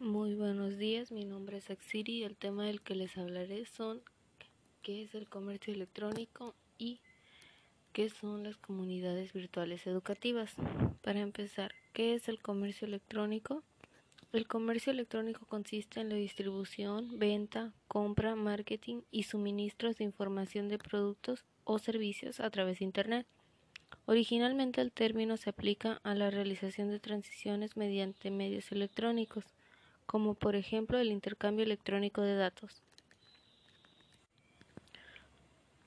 Muy buenos días, mi nombre es Axiri y el tema del que les hablaré son qué es el comercio electrónico y qué son las comunidades virtuales educativas. Para empezar, ¿qué es el comercio electrónico? El comercio electrónico consiste en la distribución, venta, compra, marketing y suministros de información de productos o servicios a través de Internet. Originalmente el término se aplica a la realización de transiciones mediante medios electrónicos como por ejemplo el intercambio electrónico de datos.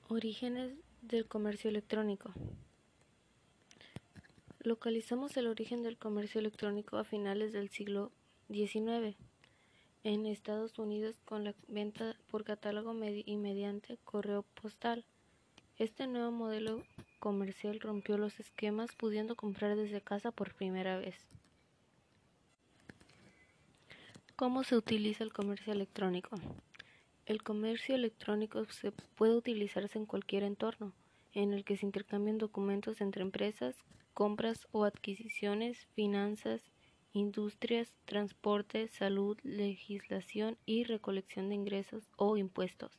Orígenes del comercio electrónico. Localizamos el origen del comercio electrónico a finales del siglo XIX en Estados Unidos con la venta por catálogo y mediante correo postal. Este nuevo modelo comercial rompió los esquemas pudiendo comprar desde casa por primera vez. ¿Cómo se utiliza el comercio electrónico? El comercio electrónico se puede utilizarse en cualquier entorno en el que se intercambian documentos entre empresas, compras o adquisiciones, finanzas, industrias, transporte, salud, legislación y recolección de ingresos o impuestos.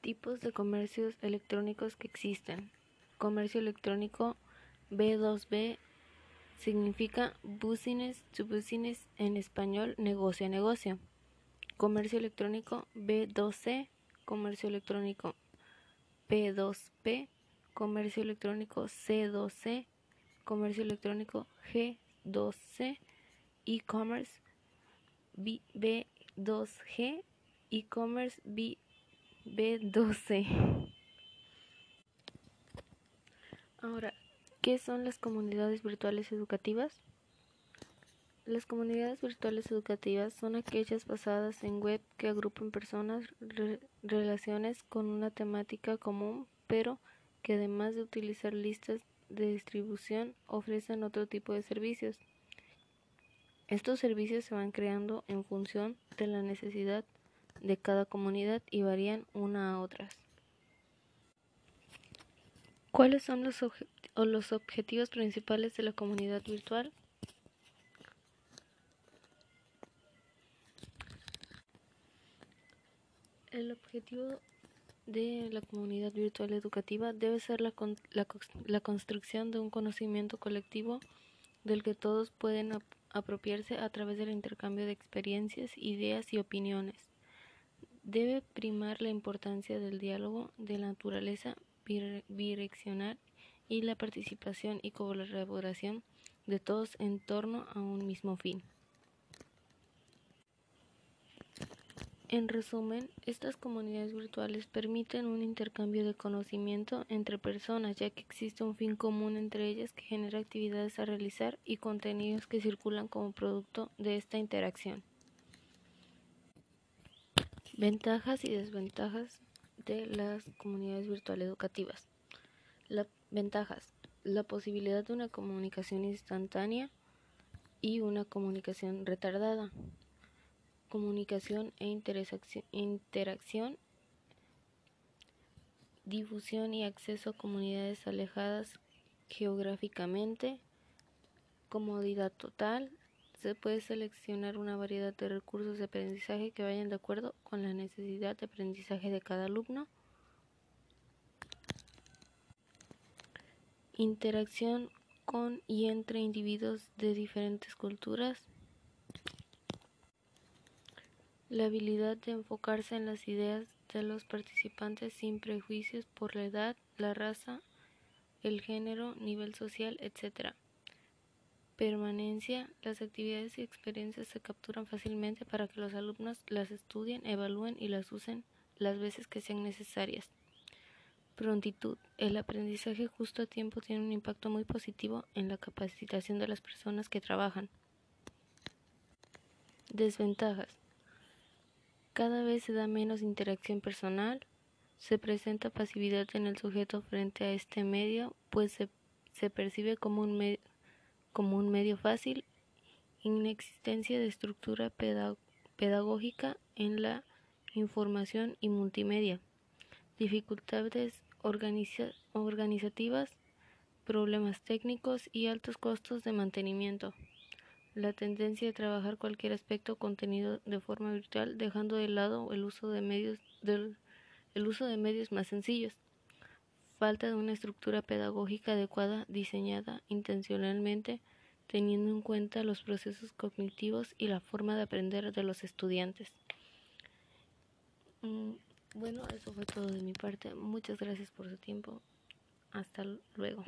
Tipos de comercios electrónicos que existen. Comercio electrónico B2B significa business to business en español, negocio a negocio. Comercio electrónico B2C, comercio electrónico P2P, comercio electrónico C2C, comercio electrónico G2C, e-commerce B2G, e-commerce B2C. Ahora, ¿Qué son las comunidades virtuales educativas? Las comunidades virtuales educativas son aquellas basadas en web que agrupan personas, relaciones con una temática común, pero que además de utilizar listas de distribución ofrecen otro tipo de servicios. Estos servicios se van creando en función de la necesidad de cada comunidad y varían una a otras. ¿Cuáles son los, los objetivos principales de la comunidad virtual? El objetivo de la comunidad virtual educativa debe ser la, la, la, construcción de un conocimiento colectivo del que todos pueden apropiarse a través del intercambio de experiencias, ideas y opiniones. Debe primar la importancia del diálogo de la naturaleza bidireccional y la participación y colaboración de todos en torno a un mismo fin. En resumen, estas comunidades virtuales permiten un intercambio de conocimiento entre personas, ya que existe un fin común entre ellas que genera actividades a realizar y contenidos que circulan como producto de esta interacción. Ventajas y desventajas de las comunidades virtuales educativas. Ventajas. La posibilidad de una comunicación instantánea y una comunicación retardada. Comunicación e interacción. Difusión y acceso a comunidades alejadas geográficamente. Comodidad total. Se puede seleccionar una variedad de recursos de aprendizaje que vayan de acuerdo con la necesidad de aprendizaje de cada alumno. Interacción con y entre individuos de diferentes culturas. La habilidad de enfocarse en las ideas de los participantes sin prejuicios por la edad, la raza, el género, nivel social, etc. Permanencia. Las actividades y experiencias se capturan fácilmente para que los alumnos las estudien, evalúen y las usen las veces que sean necesarias. Prontitud. El aprendizaje justo a tiempo tiene un impacto muy positivo en la capacitación de las personas que trabajan. Desventajas. Cada vez se da menos interacción personal, se presenta pasividad en el sujeto frente a este medio, pues se, se percibe como un como un medio fácil, inexistencia de estructura pedagógica en la información y multimedia, dificultades organizativas, problemas técnicos y altos costos de mantenimiento. la tendencia de trabajar cualquier aspecto contenido de forma virtual, dejando de lado el uso de medios el uso de medios más sencillos. Falta de una estructura pedagógica adecuada diseñada intencionalmente teniendo en cuenta los procesos cognitivos y la forma de aprender de los estudiantes. Bueno, eso fue todo de mi parte. Muchas gracias por su tiempo. Hasta luego.